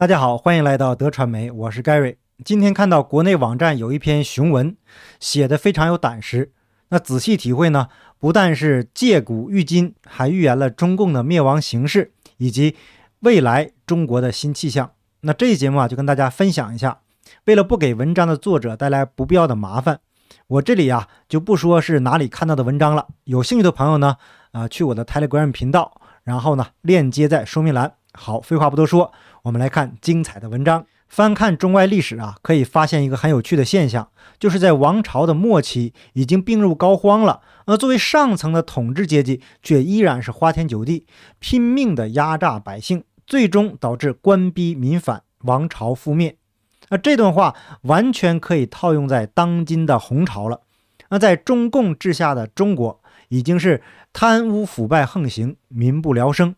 大家好，欢迎来到德传媒，我是 Gary。今天看到国内网站有一篇雄文，写的非常有胆识。那仔细体会呢，不但是借古喻今，还预言了中共的灭亡形势以及未来中国的新气象。那这一节目啊，就跟大家分享一下。为了不给文章的作者带来不必要的麻烦，我这里啊就不说是哪里看到的文章了。有兴趣的朋友呢，啊，去我的 Telegram 频道，然后呢，链接在说明栏。好，废话不多说，我们来看精彩的文章。翻看中外历史啊，可以发现一个很有趣的现象，就是在王朝的末期已经病入膏肓了，而作为上层的统治阶级却依然是花天酒地，拼命的压榨百姓，最终导致官逼民反，王朝覆灭。那这段话完全可以套用在当今的红朝了。那在中共治下的中国，已经是贪污腐败横行，民不聊生。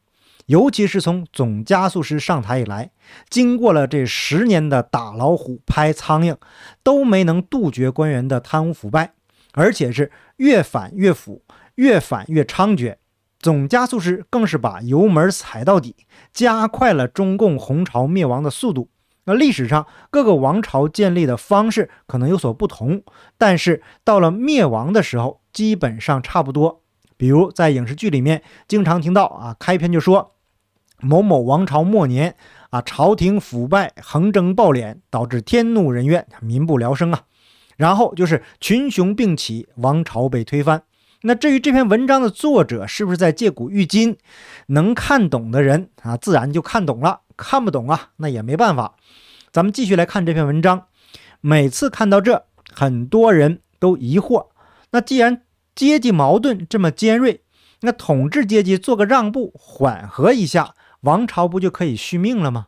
尤其是从总加速师上台以来，经过了这十年的打老虎拍苍蝇，都没能杜绝官员的贪污腐败，而且是越反越腐，越反越猖獗。总加速师更是把油门踩到底，加快了中共红朝灭亡的速度。那历史上各个王朝建立的方式可能有所不同，但是到了灭亡的时候，基本上差不多。比如在影视剧里面，经常听到啊，开篇就说。某某王朝末年啊，朝廷腐败横征暴敛，导致天怒人怨，民不聊生啊。然后就是群雄并起，王朝被推翻。那至于这篇文章的作者是不是在借古喻今，能看懂的人啊，自然就看懂了；看不懂啊，那也没办法。咱们继续来看这篇文章。每次看到这，很多人都疑惑：那既然阶级矛盾这么尖锐，那统治阶级做个让步，缓和一下。王朝不就可以续命了吗？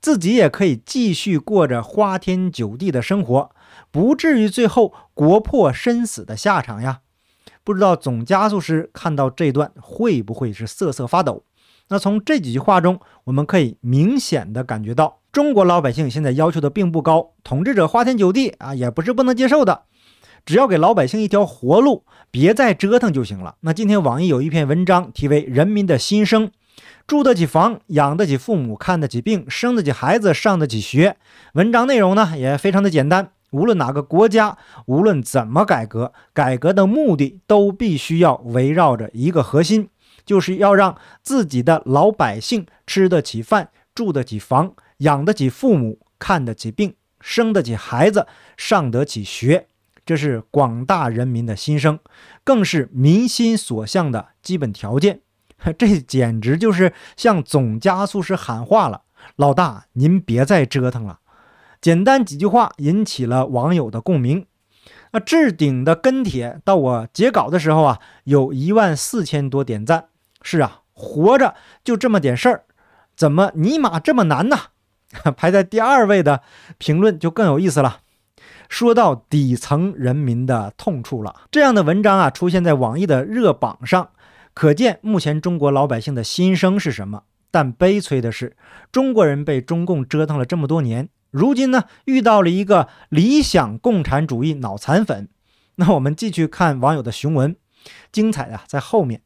自己也可以继续过着花天酒地的生活，不至于最后国破身死的下场呀！不知道总加速师看到这段会不会是瑟瑟发抖？那从这几句话中，我们可以明显的感觉到，中国老百姓现在要求的并不高，统治者花天酒地啊，也不是不能接受的，只要给老百姓一条活路，别再折腾就行了。那今天网易有一篇文章，题为《人民的心声》。住得起房，养得起父母，看得起病，生得起孩子，上得起学。文章内容呢也非常的简单。无论哪个国家，无论怎么改革，改革的目的都必须要围绕着一个核心，就是要让自己的老百姓吃得起饭，住得起房，养得起父母，看得起病，生得起孩子，上得起学。这是广大人民的心声，更是民心所向的基本条件。这简直就是向总加速师喊话了，老大，您别再折腾了。简单几句话引起了网友的共鸣。那置顶的跟帖到我截稿的时候啊，有一万四千多点赞。是啊，活着就这么点事儿，怎么尼玛这么难呢？排在第二位的评论就更有意思了，说到底层人民的痛处了。这样的文章啊，出现在网易的热榜上。可见目前中国老百姓的心声是什么？但悲催的是，中国人被中共折腾了这么多年，如今呢遇到了一个理想共产主义脑残粉。那我们继续看网友的雄文，精彩啊在后面。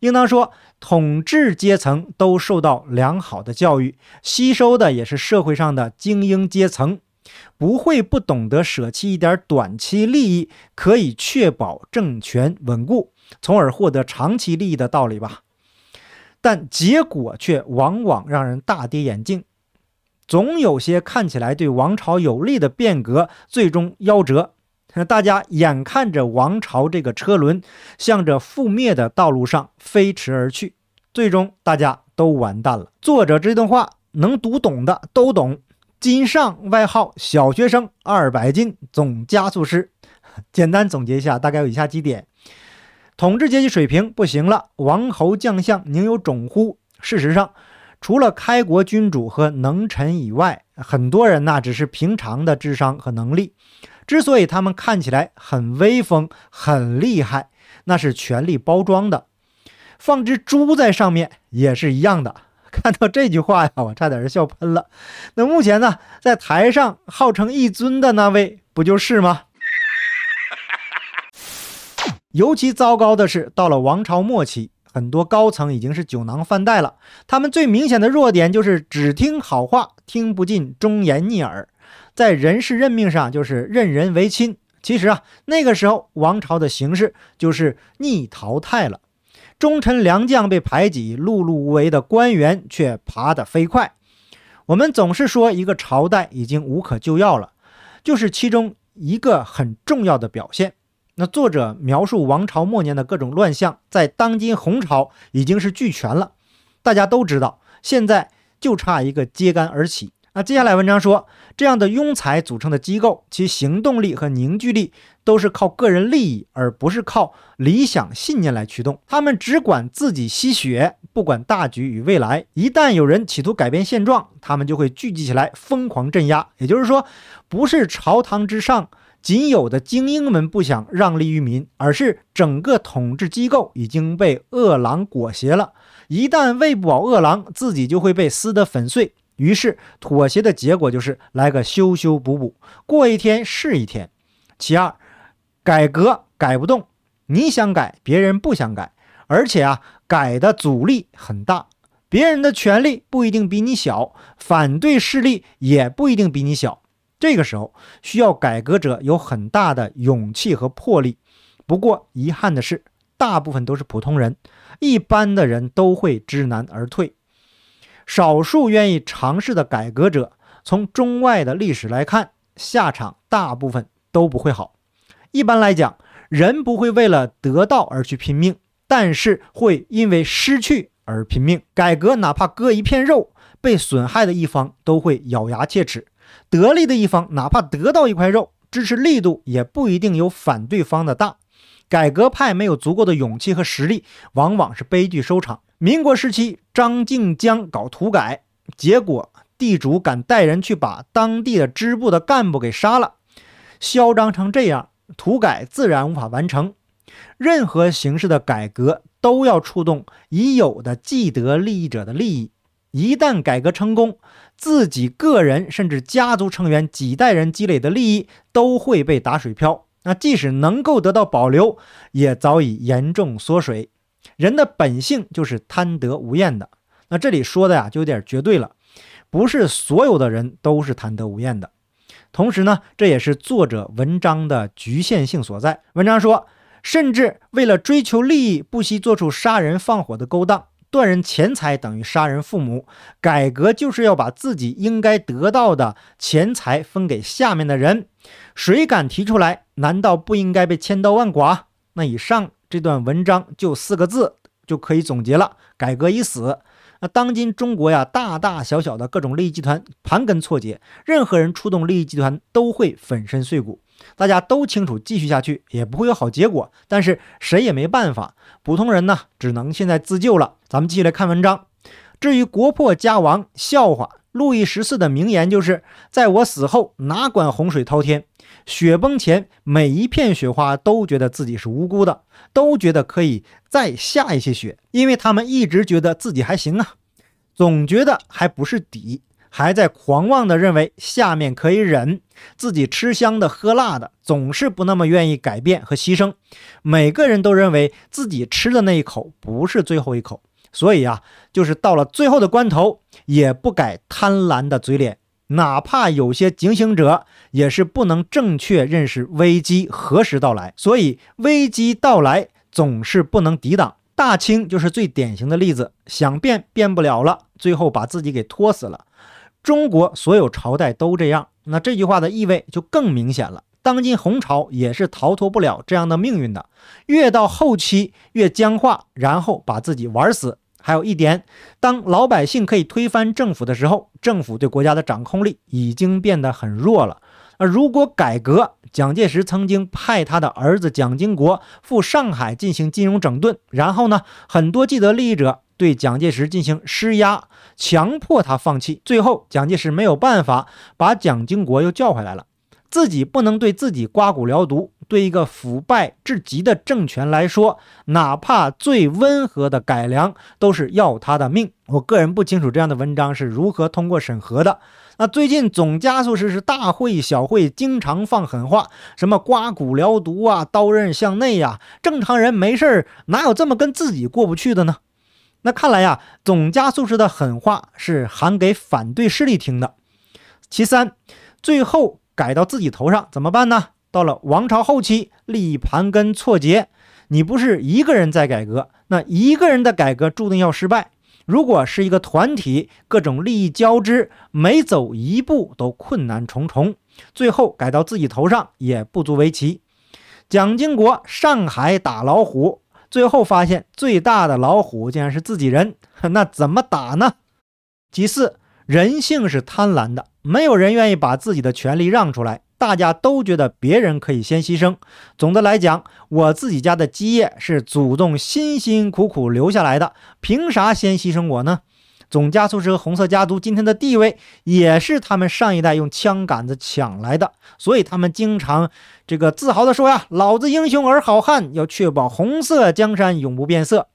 应当说，统治阶层都受到良好的教育，吸收的也是社会上的精英阶层，不会不懂得舍弃一点短期利益，可以确保政权稳固。从而获得长期利益的道理吧，但结果却往往让人大跌眼镜。总有些看起来对王朝有利的变革最终夭折，大家眼看着王朝这个车轮向着覆灭的道路上飞驰而去，最终大家都完蛋了。作者这段话能读懂的都懂。金上外号小学生，二百斤总加速师。简单总结一下，大概有以下几点。统治阶级水平不行了，王侯将相宁有种乎？事实上，除了开国君主和能臣以外，很多人那只是平常的智商和能力。之所以他们看起来很威风、很厉害，那是权力包装的。放只猪在上面也是一样的。看到这句话呀，我差点笑喷了。那目前呢，在台上号称一尊的那位，不就是吗？尤其糟糕的是，到了王朝末期，很多高层已经是酒囊饭袋了。他们最明显的弱点就是只听好话，听不进忠言逆耳。在人事任命上，就是任人唯亲。其实啊，那个时候王朝的形势就是逆淘汰了，忠臣良将被排挤，碌碌无为的官员却爬得飞快。我们总是说一个朝代已经无可救药了，就是其中一个很重要的表现。那作者描述王朝末年的各种乱象，在当今红朝已经是俱全了。大家都知道，现在就差一个揭竿而起。那接下来文章说，这样的庸才组成的机构，其行动力和凝聚力都是靠个人利益，而不是靠理想信念来驱动。他们只管自己吸血，不管大局与未来。一旦有人企图改变现状，他们就会聚集起来，疯狂镇压。也就是说，不是朝堂之上。仅有的精英们不想让利于民，而是整个统治机构已经被饿狼裹挟了。一旦喂不饱饿狼，自己就会被撕得粉碎。于是妥协的结果就是来个修修补补，过一天是一天。其二，改革改不动，你想改，别人不想改，而且啊，改的阻力很大。别人的权利不一定比你小，反对势力也不一定比你小。这个时候需要改革者有很大的勇气和魄力，不过遗憾的是，大部分都是普通人，一般的人都会知难而退。少数愿意尝试的改革者，从中外的历史来看，下场大部分都不会好。一般来讲，人不会为了得到而去拼命，但是会因为失去而拼命。改革哪怕割一片肉，被损害的一方都会咬牙切齿。得利的一方，哪怕得到一块肉，支持力度也不一定有反对方的大。改革派没有足够的勇气和实力，往往是悲剧收场。民国时期，张静江搞土改，结果地主敢带人去把当地的支部的干部给杀了，嚣张成这样，土改自然无法完成。任何形式的改革都要触动已有的既得利益者的利益，一旦改革成功。自己个人甚至家族成员几代人积累的利益都会被打水漂，那即使能够得到保留，也早已严重缩水。人的本性就是贪得无厌的。那这里说的呀，就有点绝对了，不是所有的人都是贪得无厌的。同时呢，这也是作者文章的局限性所在。文章说，甚至为了追求利益，不惜做出杀人放火的勾当。断人钱财等于杀人父母，改革就是要把自己应该得到的钱财分给下面的人。谁敢提出来？难道不应该被千刀万剐？那以上这段文章就四个字就可以总结了：改革已死。那当今中国呀，大大小小的各种利益集团盘根错节，任何人触动利益集团都会粉身碎骨。大家都清楚，继续下去也不会有好结果，但是谁也没办法。普通人呢，只能现在自救了。咱们继续来看文章。至于国破家亡，笑话。路易十四的名言就是：在我死后，哪管洪水滔天，雪崩前，每一片雪花都觉得自己是无辜的，都觉得可以再下一些雪，因为他们一直觉得自己还行啊，总觉得还不是底。还在狂妄地认为下面可以忍，自己吃香的喝辣的，总是不那么愿意改变和牺牲。每个人都认为自己吃的那一口不是最后一口，所以啊，就是到了最后的关头，也不改贪婪的嘴脸。哪怕有些警醒者，也是不能正确认识危机何时到来，所以危机到来总是不能抵挡。大清就是最典型的例子，想变变不了了，最后把自己给拖死了。中国所有朝代都这样，那这句话的意味就更明显了。当今红朝也是逃脱不了这样的命运的，越到后期越僵化，然后把自己玩死。还有一点，当老百姓可以推翻政府的时候，政府对国家的掌控力已经变得很弱了。而如果改革，蒋介石曾经派他的儿子蒋经国赴上海进行金融整顿，然后呢，很多既得利益者。对蒋介石进行施压，强迫他放弃。最后，蒋介石没有办法，把蒋经国又叫回来了。自己不能对自己刮骨疗毒，对一个腐败至极的政权来说，哪怕最温和的改良，都是要他的命。我个人不清楚这样的文章是如何通过审核的。那最近总加速师是大会小会经常放狠话，什么刮骨疗毒啊，刀刃向内呀，正常人没事儿哪有这么跟自己过不去的呢？那看来呀，总加速师的狠话是喊给反对势力听的。其三，最后改到自己头上怎么办呢？到了王朝后期，利益盘根错节，你不是一个人在改革，那一个人的改革注定要失败。如果是一个团体，各种利益交织，每走一步都困难重重，最后改到自己头上也不足为奇。蒋经国上海打老虎，最后发现最大的老虎竟然是自己人，那怎么打呢？其次，人性是贪婪的，没有人愿意把自己的权利让出来。大家都觉得别人可以先牺牲。总的来讲，我自己家的基业是祖宗辛辛苦苦留下来的，凭啥先牺牲我呢？总加速师和红色家族今天的地位，也是他们上一代用枪杆子抢来的，所以他们经常这个自豪地说呀：“老子英雄儿好汉，要确保红色江山永不变色。”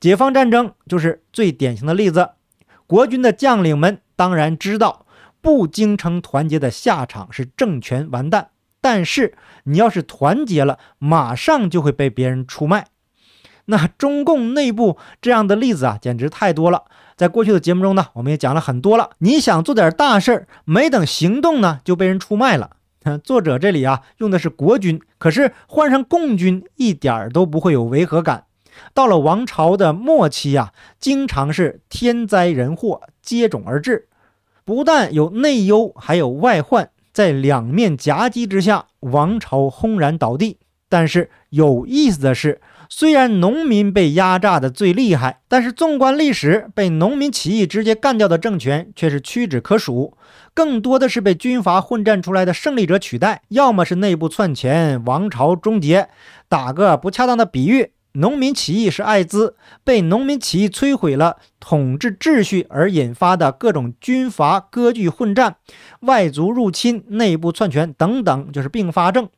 解放战争就是最典型的例子。国军的将领们当然知道。不精诚团结的下场是政权完蛋，但是你要是团结了，马上就会被别人出卖。那中共内部这样的例子啊，简直太多了。在过去的节目中呢，我们也讲了很多了。你想做点大事儿，没等行动呢，就被人出卖了。作者这里啊，用的是国军，可是换上共军，一点儿都不会有违和感。到了王朝的末期啊，经常是天灾人祸接踵而至。不但有内忧，还有外患，在两面夹击之下，王朝轰然倒地。但是有意思的是，虽然农民被压榨的最厉害，但是纵观历史，被农民起义直接干掉的政权却是屈指可数，更多的是被军阀混战出来的胜利者取代，要么是内部篡权，王朝终结。打个不恰当的比喻。农民起义是艾滋，被农民起义摧毁了统治秩序而引发的各种军阀割据混战、外族入侵、内部篡权等等，就是并发症。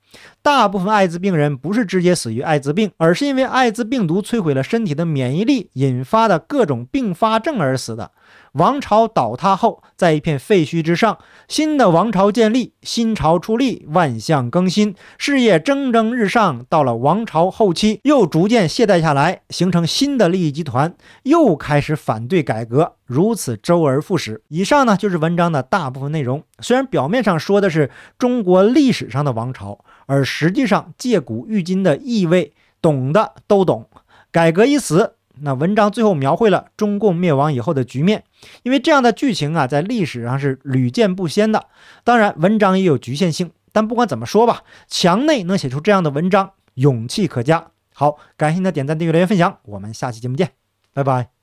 大部分艾滋病人不是直接死于艾滋病，而是因为艾滋病毒摧毁了身体的免疫力，引发的各种并发症而死的。王朝倒塌后，在一片废墟之上，新的王朝建立，新朝出立，万象更新，事业蒸蒸日上。到了王朝后期，又逐渐懈怠下来，形成新的利益集团，又开始反对改革，如此周而复始。以上呢，就是文章的大部分内容。虽然表面上说的是中国历史上的王朝，而实际上借古喻今的意味，懂的都懂。改革一词。那文章最后描绘了中共灭亡以后的局面，因为这样的剧情啊，在历史上是屡见不鲜的。当然，文章也有局限性，但不管怎么说吧，墙内能写出这样的文章，勇气可嘉。好，感谢您的点赞、订阅、留言、分享，我们下期节目见，拜拜。